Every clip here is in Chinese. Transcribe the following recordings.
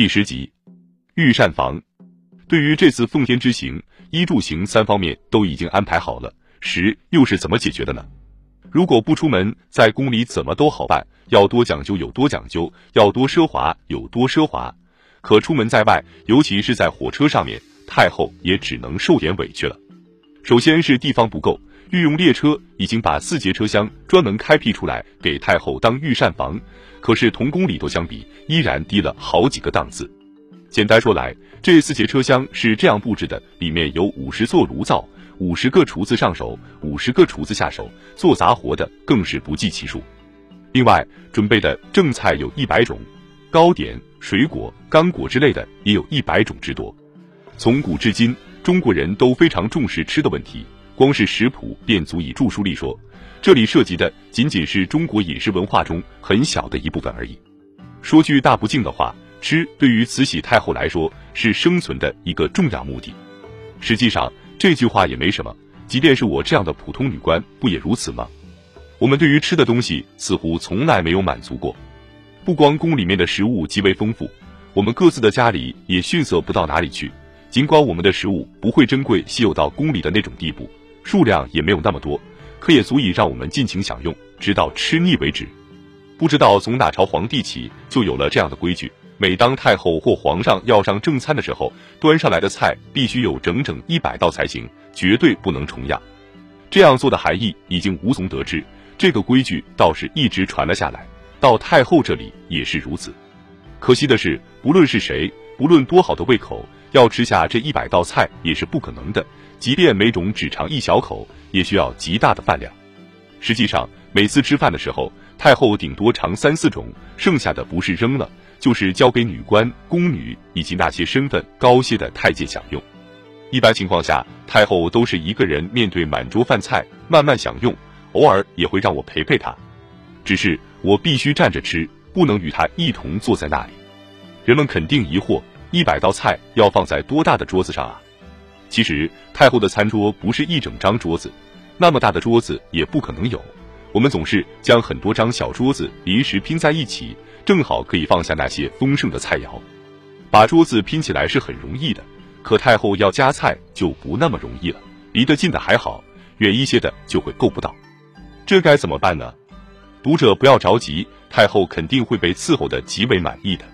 第十集，御膳房。对于这次奉天之行，衣住行三方面都已经安排好了，食又是怎么解决的呢？如果不出门，在宫里怎么都好办，要多讲究有多讲究，要多奢华有多奢华。可出门在外，尤其是在火车上面，太后也只能受点委屈了。首先是地方不够，御用列车已经把四节车厢专门开辟出来给太后当御膳房，可是同宫里头相比，依然低了好几个档次。简单说来，这四节车厢是这样布置的：里面有五十座炉灶，五十个厨子上手，五十个厨子下手，做杂活的更是不计其数。另外准备的正菜有一百种，糕点。水果、干果之类的也有一百种之多。从古至今，中国人都非常重视吃的问题，光是食谱便足以著书立说。这里涉及的仅仅是中国饮食文化中很小的一部分而已。说句大不敬的话，吃对于慈禧太后来说是生存的一个重要目的。实际上，这句话也没什么，即便是我这样的普通女官，不也如此吗？我们对于吃的东西似乎从来没有满足过。不光宫里面的食物极为丰富，我们各自的家里也逊色不到哪里去。尽管我们的食物不会珍贵稀有到宫里的那种地步，数量也没有那么多，可也足以让我们尽情享用，直到吃腻为止。不知道从哪朝皇帝起，就有了这样的规矩：每当太后或皇上要上正餐的时候，端上来的菜必须有整整一百道才行，绝对不能重样。这样做的含义已经无从得知，这个规矩倒是一直传了下来。到太后这里也是如此，可惜的是，不论是谁，不论多好的胃口，要吃下这一百道菜也是不可能的。即便每种只尝一小口，也需要极大的饭量。实际上，每次吃饭的时候，太后顶多尝三四种，剩下的不是扔了，就是交给女官、宫女以及那些身份高些的太监享用。一般情况下，太后都是一个人面对满桌饭菜慢慢享用，偶尔也会让我陪陪她。只是我必须站着吃，不能与她一同坐在那里。人们肯定疑惑：一百道菜要放在多大的桌子上啊？其实太后的餐桌不是一整张桌子，那么大的桌子也不可能有。我们总是将很多张小桌子临时拼在一起，正好可以放下那些丰盛的菜肴。把桌子拼起来是很容易的，可太后要夹菜就不那么容易了。离得近的还好，远一些的就会够不到。这该怎么办呢？读者不要着急，太后肯定会被伺候的极为满意的。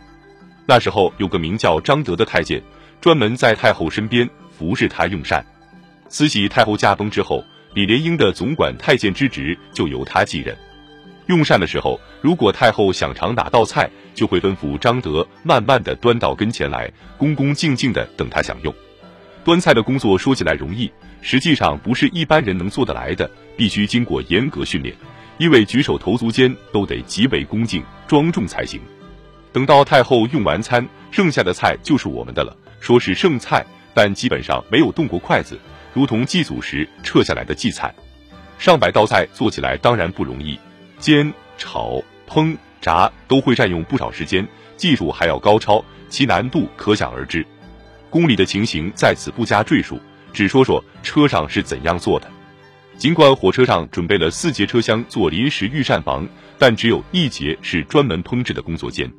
那时候有个名叫张德的太监，专门在太后身边服侍他用膳。慈禧太后驾崩之后，李莲英的总管太监之职就由他继任。用膳的时候，如果太后想尝哪道菜，就会吩咐张德慢慢的端到跟前来，恭恭敬敬的等他享用。端菜的工作说起来容易，实际上不是一般人能做得来的，必须经过严格训练。因为举手投足间都得极为恭敬庄重才行。等到太后用完餐，剩下的菜就是我们的了。说是剩菜，但基本上没有动过筷子，如同祭祖时撤下来的祭菜。上百道菜做起来当然不容易，煎、炒、烹、炸都会占用不少时间，技术还要高超，其难度可想而知。宫里的情形在此不加赘述，只说说车上是怎样做的。尽管火车上准备了四节车厢做临时御膳房，但只有一节是专门烹制的工作间。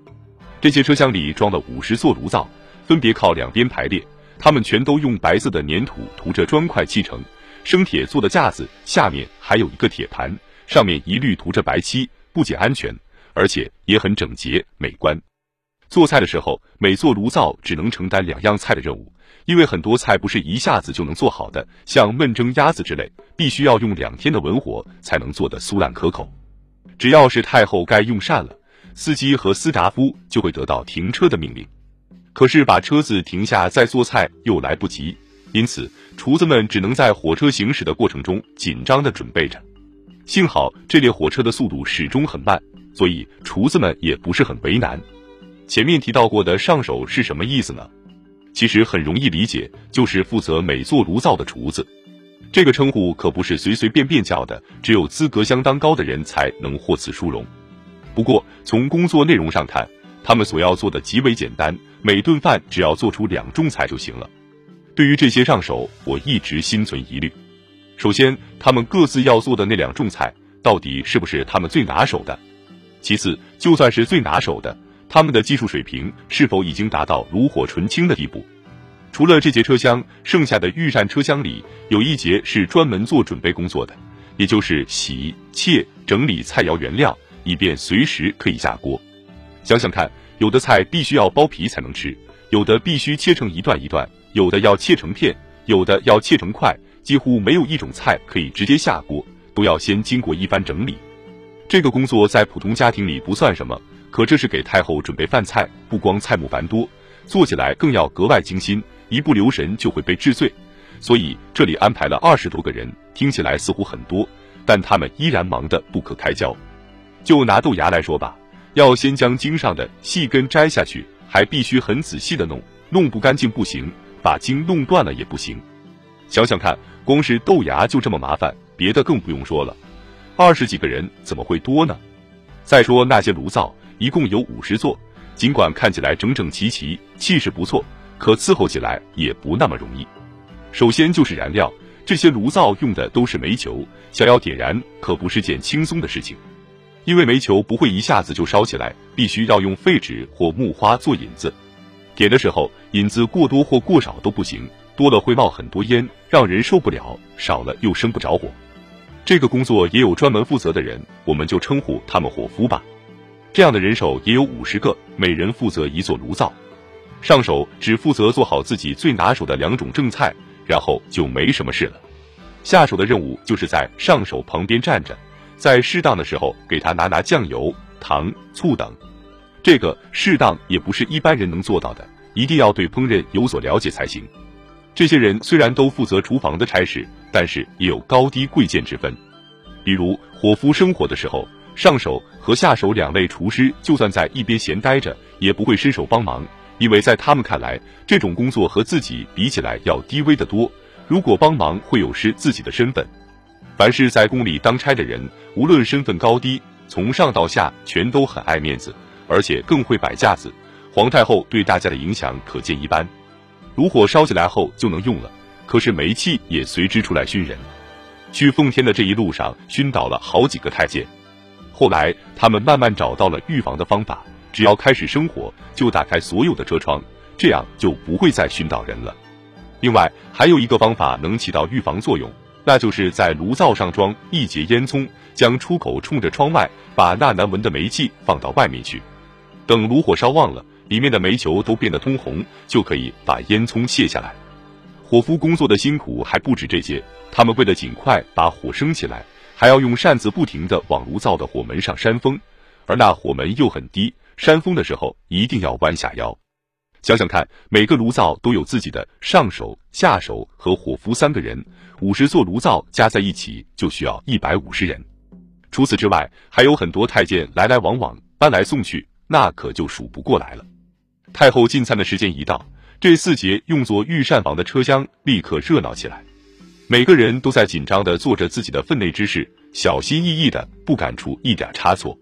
这些车厢里装了五十座炉灶，分别靠两边排列，它们全都用白色的粘土涂着砖块砌成。生铁做的架子下面还有一个铁盘，上面一律涂着白漆，不仅安全，而且也很整洁美观。做菜的时候，每座炉灶只能承担两样菜的任务。因为很多菜不是一下子就能做好的，像焖蒸鸭子之类，必须要用两天的文火才能做得酥烂可口。只要是太后该用膳了，司机和司闸夫就会得到停车的命令。可是把车子停下再做菜又来不及，因此厨子们只能在火车行驶的过程中紧张地准备着。幸好这列火车的速度始终很慢，所以厨子们也不是很为难。前面提到过的上手是什么意思呢？其实很容易理解，就是负责每座炉灶的厨子。这个称呼可不是随随便便叫的，只有资格相当高的人才能获此殊荣。不过从工作内容上看，他们所要做的极为简单，每顿饭只要做出两种菜就行了。对于这些上手，我一直心存疑虑。首先，他们各自要做的那两种菜，到底是不是他们最拿手的？其次，就算是最拿手的，他们的技术水平是否已经达到炉火纯青的地步。除了这节车厢，剩下的御膳车厢里有一节是专门做准备工作的，也就是洗、切、整理菜肴原料，以便随时可以下锅。想想看，有的菜必须要剥皮才能吃，有的必须切成一段一段，有的要切成片，有的要切成块，几乎没有一种菜可以直接下锅，都要先经过一番整理。这个工作在普通家庭里不算什么，可这是给太后准备饭菜，不光菜目繁多，做起来更要格外精心。一不留神就会被治罪，所以这里安排了二十多个人，听起来似乎很多，但他们依然忙得不可开交。就拿豆芽来说吧，要先将茎上的细根摘下去，还必须很仔细的弄，弄不干净不行，把茎弄断了也不行。想想看，光是豆芽就这么麻烦，别的更不用说了。二十几个人怎么会多呢？再说那些炉灶，一共有五十座，尽管看起来整整齐齐，气势不错。可伺候起来也不那么容易。首先就是燃料，这些炉灶用的都是煤球，想要点燃可不是件轻松的事情。因为煤球不会一下子就烧起来，必须要用废纸或木花做引子。点的时候，引子过多或过少都不行，多了会冒很多烟，让人受不了；少了又生不着火。这个工作也有专门负责的人，我们就称呼他们伙夫吧。这样的人手也有五十个，每人负责一座炉灶。上手只负责做好自己最拿手的两种正菜，然后就没什么事了。下手的任务就是在上手旁边站着，在适当的时候给他拿拿酱油、糖、醋等。这个适当也不是一般人能做到的，一定要对烹饪有所了解才行。这些人虽然都负责厨房的差事，但是也有高低贵贱之分。比如伙夫生火的时候，上手和下手两位厨师就算在一边闲待着，也不会伸手帮忙。因为在他们看来，这种工作和自己比起来要低微得多。如果帮忙，会有失自己的身份。凡是在宫里当差的人，无论身份高低，从上到下全都很爱面子，而且更会摆架子。皇太后对大家的影响可见一斑。炉火烧起来后就能用了，可是煤气也随之出来熏人。去奉天的这一路上，熏倒了好几个太监。后来他们慢慢找到了预防的方法。只要开始生火，就打开所有的车窗，这样就不会再熏到人了。另外，还有一个方法能起到预防作用，那就是在炉灶上装一节烟囱，将出口冲着窗外，把那难闻的煤气放到外面去。等炉火烧旺了，里面的煤球都变得通红，就可以把烟囱卸下来。伙夫工作的辛苦还不止这些，他们为了尽快把火升起来，还要用扇子不停地往炉灶的火门上扇风，而那火门又很低。扇风的时候一定要弯下腰，想想看，每个炉灶都有自己的上手、下手和伙夫三个人，五十座炉灶加在一起就需要一百五十人。除此之外，还有很多太监来来往往，搬来送去，那可就数不过来了。太后进餐的时间一到，这四节用作御膳房的车厢立刻热闹起来，每个人都在紧张的做着自己的分内之事，小心翼翼的，不敢出一点差错。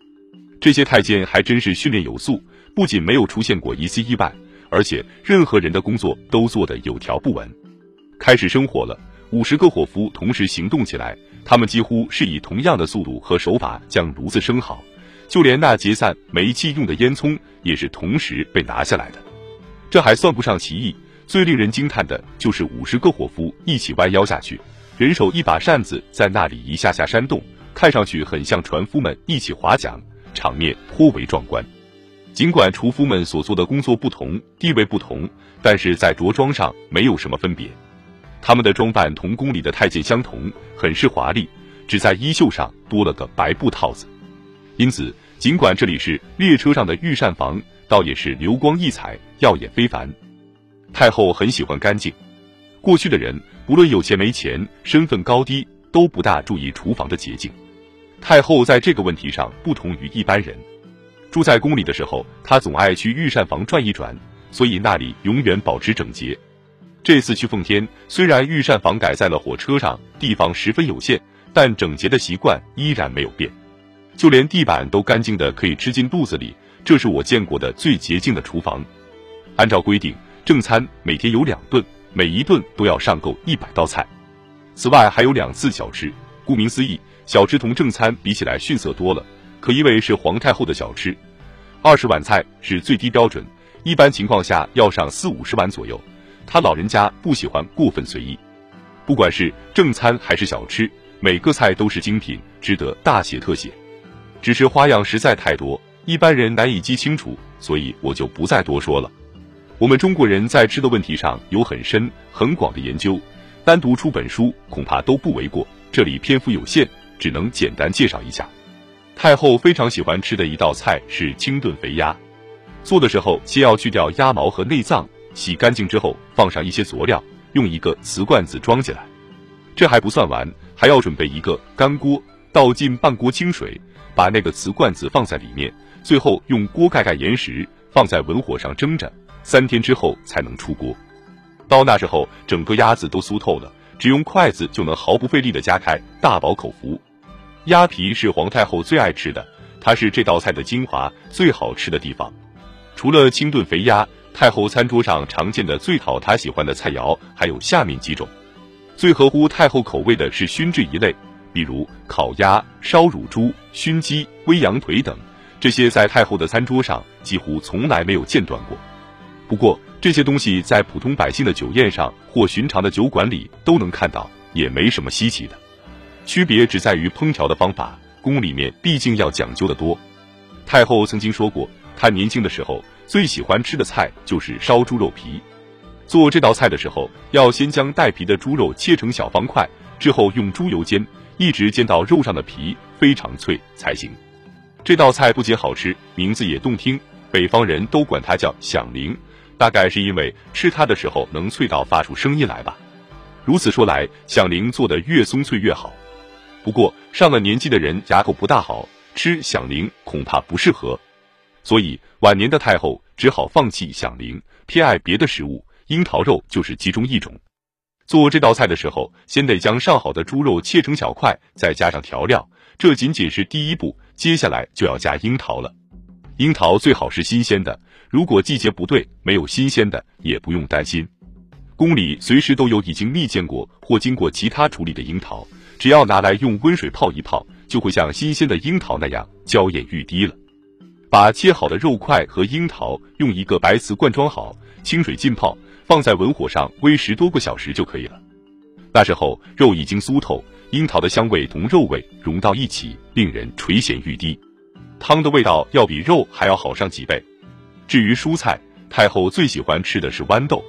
这些太监还真是训练有素，不仅没有出现过一次意外，而且任何人的工作都做得有条不紊。开始生火了，五十个伙夫同时行动起来，他们几乎是以同样的速度和手法将炉子生好，就连那节散煤气用的烟囱也是同时被拿下来的。这还算不上奇异，最令人惊叹的就是五十个伙夫一起弯腰下去，人手一把扇子在那里一下下扇动，看上去很像船夫们一起划桨。场面颇为壮观，尽管厨夫们所做的工作不同，地位不同，但是在着装上没有什么分别。他们的装扮同宫里的太监相同，很是华丽，只在衣袖上多了个白布套子。因此，尽管这里是列车上的御膳房，倒也是流光溢彩，耀眼非凡。太后很喜欢干净。过去的人，不论有钱没钱，身份高低，都不大注意厨房的洁净。太后在这个问题上不同于一般人，住在宫里的时候，她总爱去御膳房转一转，所以那里永远保持整洁。这次去奉天，虽然御膳房改在了火车上，地方十分有限，但整洁的习惯依然没有变，就连地板都干净的可以吃进肚子里。这是我见过的最洁净的厨房。按照规定，正餐每天有两顿，每一顿都要上够一百道菜，此外还有两次小吃。顾名思义。小吃同正餐比起来逊色多了，可因为是皇太后的小吃，二十碗菜是最低标准，一般情况下要上四五十碗左右。他老人家不喜欢过分随意，不管是正餐还是小吃，每个菜都是精品，值得大写特写。只是花样实在太多，一般人难以记清楚，所以我就不再多说了。我们中国人在吃的问题上有很深很广的研究，单独出本书恐怕都不为过。这里篇幅有限，只能简单介绍一下。太后非常喜欢吃的一道菜是清炖肥鸭，做的时候先要去掉鸭毛和内脏，洗干净之后放上一些佐料，用一个瓷罐子装起来。这还不算完，还要准备一个干锅，倒进半锅清水，把那个瓷罐子放在里面，最后用锅盖盖严实，放在文火上蒸着，三天之后才能出锅。到那时候，整个鸭子都酥透了，只用筷子就能毫不费力的夹开，大饱口福。鸭皮是皇太后最爱吃的，它是这道菜的精华，最好吃的地方。除了清炖肥鸭，太后餐桌上常见的最讨她喜欢的菜肴还有下面几种。最合乎太后口味的是熏制一类，比如烤鸭、烧乳猪、熏鸡、煨羊腿等，这些在太后的餐桌上几乎从来没有间断过。不过这些东西在普通百姓的酒宴上或寻常的酒馆里都能看到，也没什么稀奇的。区别只在于烹调的方法，宫里面毕竟要讲究的多。太后曾经说过，她年轻的时候最喜欢吃的菜就是烧猪肉皮。做这道菜的时候，要先将带皮的猪肉切成小方块，之后用猪油煎，一直煎到肉上的皮非常脆才行。这道菜不仅好吃，名字也动听，北方人都管它叫响铃，大概是因为吃它的时候能脆到发出声音来吧。如此说来，响铃做的越松脆越好。不过上了年纪的人牙口不大好，吃响铃恐怕不适合，所以晚年的太后只好放弃响铃，偏爱别的食物，樱桃肉就是其中一种。做这道菜的时候，先得将上好的猪肉切成小块，再加上调料，这仅仅是第一步，接下来就要加樱桃了。樱桃最好是新鲜的，如果季节不对，没有新鲜的也不用担心，宫里随时都有已经蜜饯过或经过其他处理的樱桃。只要拿来用温水泡一泡，就会像新鲜的樱桃那样娇艳欲滴了。把切好的肉块和樱桃用一个白瓷罐装好，清水浸泡，放在文火上煨十多个小时就可以了。那时候肉已经酥透，樱桃的香味同肉味融到一起，令人垂涎欲滴。汤的味道要比肉还要好上几倍。至于蔬菜，太后最喜欢吃的是豌豆，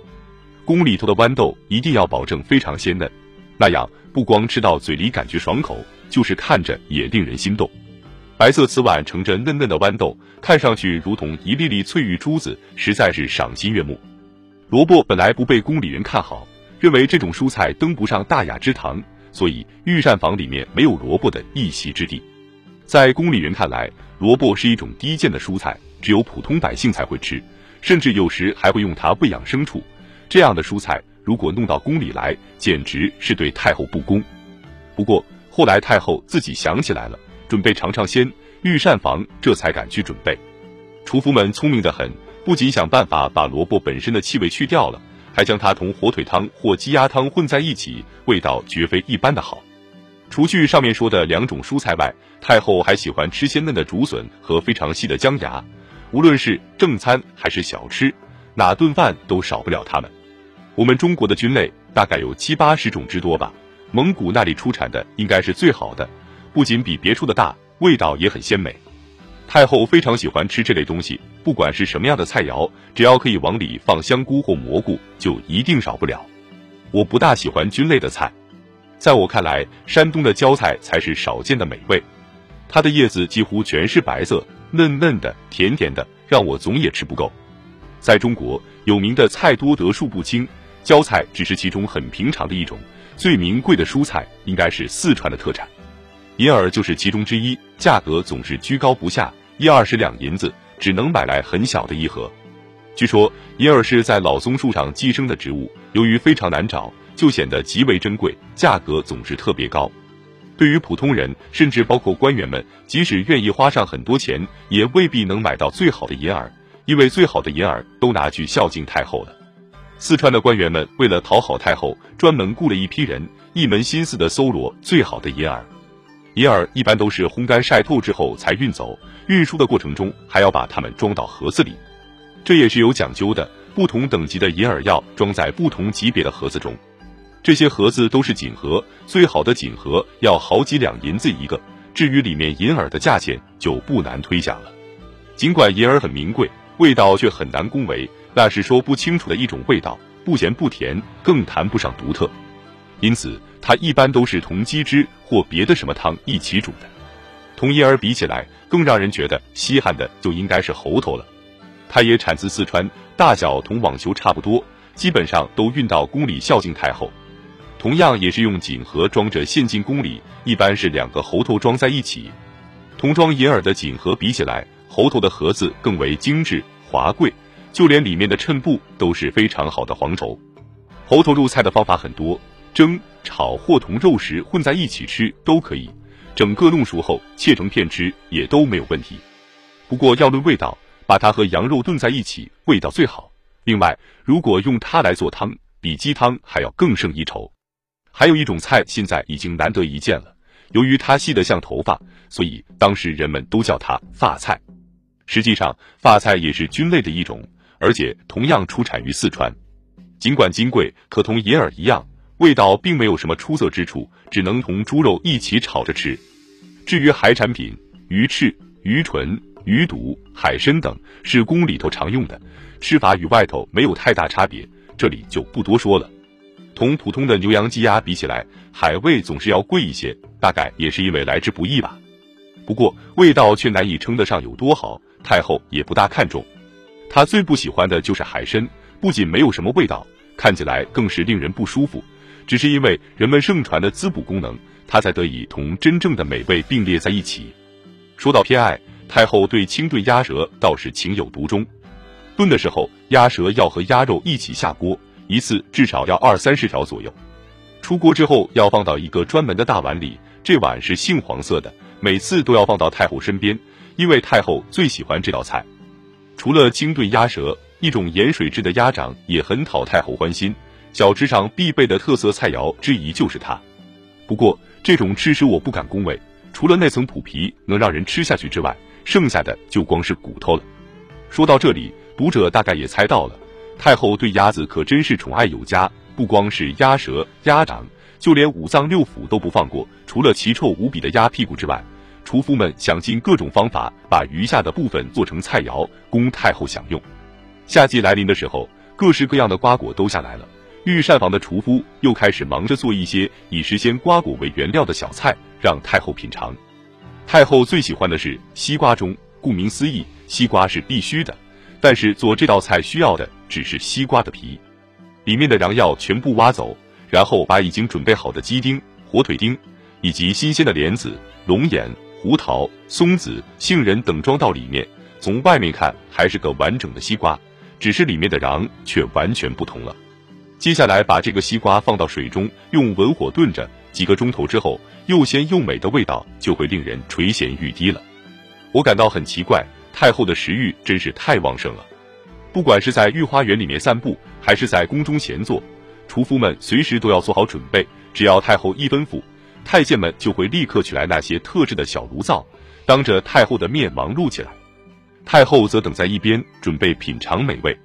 宫里头的豌豆一定要保证非常鲜嫩。那样不光吃到嘴里感觉爽口，就是看着也令人心动。白色瓷碗盛着嫩嫩的豌豆，看上去如同一粒粒翠玉珠子，实在是赏心悦目。萝卜本来不被宫里人看好，认为这种蔬菜登不上大雅之堂，所以御膳房里面没有萝卜的一席之地。在宫里人看来，萝卜是一种低贱的蔬菜，只有普通百姓才会吃，甚至有时还会用它喂养牲畜。这样的蔬菜。如果弄到宫里来，简直是对太后不公。不过后来太后自己想起来了，准备尝尝鲜，御膳房这才敢去准备。厨夫们聪明的很，不仅想办法把萝卜本身的气味去掉了，还将它同火腿汤或鸡鸭汤混在一起，味道绝非一般的好。除去上面说的两种蔬菜外，太后还喜欢吃鲜嫩的竹笋和非常细的姜芽。无论是正餐还是小吃，哪顿饭都少不了它们。我们中国的菌类大概有七八十种之多吧，蒙古那里出产的应该是最好的，不仅比别处的大，味道也很鲜美。太后非常喜欢吃这类东西，不管是什么样的菜肴，只要可以往里放香菇或蘑菇，就一定少不了。我不大喜欢菌类的菜，在我看来，山东的椒菜才是少见的美味，它的叶子几乎全是白色，嫩嫩的，甜甜的，让我总也吃不够。在中国有名的菜多得数不清。浇菜只是其中很平常的一种，最名贵的蔬菜应该是四川的特产，银耳就是其中之一，价格总是居高不下，一二十两银子只能买来很小的一盒。据说银耳是在老松树上寄生的植物，由于非常难找，就显得极为珍贵，价格总是特别高。对于普通人，甚至包括官员们，即使愿意花上很多钱，也未必能买到最好的银耳，因为最好的银耳都拿去孝敬太后了。四川的官员们为了讨好太后，专门雇了一批人，一门心思的搜罗最好的银耳。银耳一般都是烘干晒透之后才运走，运输的过程中还要把它们装到盒子里，这也是有讲究的。不同等级的银耳要装在不同级别的盒子中，这些盒子都是锦盒，最好的锦盒要好几两银子一个。至于里面银耳的价钱，就不难推想了。尽管银耳很名贵，味道却很难恭维，那是说不清楚的一种味道，不咸不甜，更谈不上独特。因此，它一般都是同鸡汁或别的什么汤一起煮的。同银耳比起来，更让人觉得稀罕的就应该是猴头了。它也产自四川。大小同网球差不多，基本上都运到宫里孝敬太后。同样也是用锦盒装着献进宫里，一般是两个猴头装在一起。同装银耳的锦盒比起来，猴头的盒子更为精致华贵，就连里面的衬布都是非常好的黄绸。猴头入菜的方法很多，蒸、炒或同肉食混在一起吃都可以，整个弄熟后切成片吃也都没有问题。不过要论味道。把它和羊肉炖在一起，味道最好。另外，如果用它来做汤，比鸡汤还要更胜一筹。还有一种菜，现在已经难得一见了。由于它细得像头发，所以当时人们都叫它发菜。实际上，发菜也是菌类的一种，而且同样出产于四川。尽管金贵，可同银耳一样，味道并没有什么出色之处，只能同猪肉一起炒着吃。至于海产品，鱼翅、鱼唇。鱼肚、海参等是宫里头常用的，吃法与外头没有太大差别，这里就不多说了。同普通的牛羊鸡鸭比起来，海味总是要贵一些，大概也是因为来之不易吧。不过味道却难以称得上有多好，太后也不大看重。他最不喜欢的就是海参，不仅没有什么味道，看起来更是令人不舒服。只是因为人们盛传的滋补功能，它才得以同真正的美味并列在一起。说到偏爱。太后对清炖鸭舌倒是情有独钟，炖的时候鸭舌要和鸭肉一起下锅，一次至少要二三十条左右。出锅之后要放到一个专门的大碗里，这碗是杏黄色的，每次都要放到太后身边，因为太后最喜欢这道菜。除了清炖鸭舌，一种盐水制的鸭掌也很讨太后欢心，小吃上必备的特色菜肴之一就是它。不过这种吃食我不敢恭维，除了那层普皮能让人吃下去之外。剩下的就光是骨头了。说到这里，读者大概也猜到了，太后对鸭子可真是宠爱有加，不光是鸭舌、鸭掌，就连五脏六腑都不放过。除了奇臭无比的鸭屁股之外，厨夫们想尽各种方法把余下的部分做成菜肴，供太后享用。夏季来临的时候，各式各样的瓜果都下来了，御膳房的厨夫又开始忙着做一些以时鲜瓜果为原料的小菜，让太后品尝。太后最喜欢的是西瓜盅，顾名思义，西瓜是必须的。但是做这道菜需要的只是西瓜的皮，里面的瓤药全部挖走，然后把已经准备好的鸡丁、火腿丁以及新鲜的莲子、龙眼、胡桃、松子、杏仁等装到里面。从外面看还是个完整的西瓜，只是里面的瓤却完全不同了。接下来把这个西瓜放到水中，用文火炖着。几个钟头之后，又鲜又美的味道就会令人垂涎欲滴了。我感到很奇怪，太后的食欲真是太旺盛了。不管是在御花园里面散步，还是在宫中闲坐，厨夫们随时都要做好准备。只要太后一吩咐，太监们就会立刻取来那些特制的小炉灶，当着太后的面忙碌起来。太后则等在一边，准备品尝美味。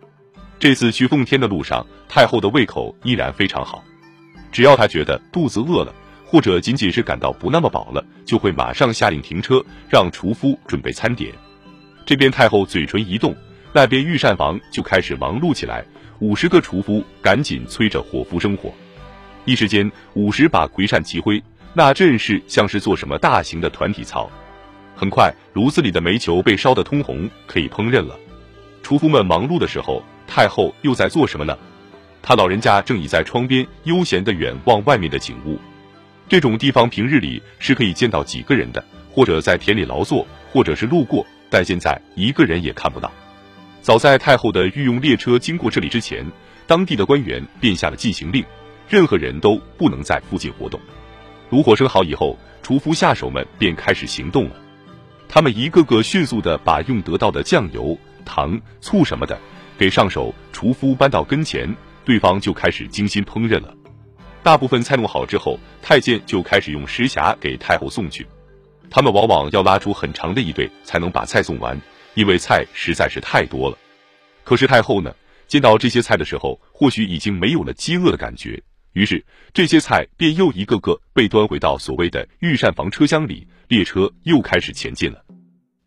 这次去奉天的路上，太后的胃口依然非常好。只要她觉得肚子饿了，或者仅仅是感到不那么饱了，就会马上下令停车，让厨夫准备餐点。这边太后嘴唇一动，那边御膳房就开始忙碌起来。五十个厨夫赶紧催着伙夫生火，一时间五十把葵扇齐挥，那阵势像是做什么大型的团体操。很快，炉子里的煤球被烧得通红，可以烹饪了。厨夫们忙碌的时候，太后又在做什么呢？她老人家正倚在窗边，悠闲地远望外面的景物。这种地方平日里是可以见到几个人的，或者在田里劳作，或者是路过，但现在一个人也看不到。早在太后的御用列车经过这里之前，当地的官员便下了禁行令，任何人都不能在附近活动。炉火生好以后，厨夫下手们便开始行动了。他们一个个迅速的把用得到的酱油、糖、醋什么的给上手，厨夫搬到跟前，对方就开始精心烹饪了。大部分菜弄好之后，太监就开始用石匣给太后送去。他们往往要拉出很长的一队才能把菜送完，因为菜实在是太多了。可是太后呢，见到这些菜的时候，或许已经没有了饥饿的感觉，于是这些菜便又一个个被端回到所谓的御膳房车厢里，列车又开始前进了。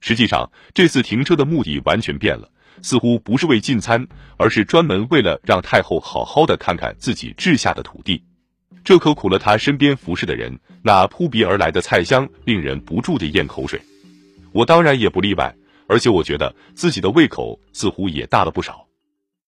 实际上，这次停车的目的完全变了，似乎不是为进餐，而是专门为了让太后好好的看看自己治下的土地。这可苦了他身边服侍的人，那扑鼻而来的菜香令人不住的咽口水。我当然也不例外，而且我觉得自己的胃口似乎也大了不少。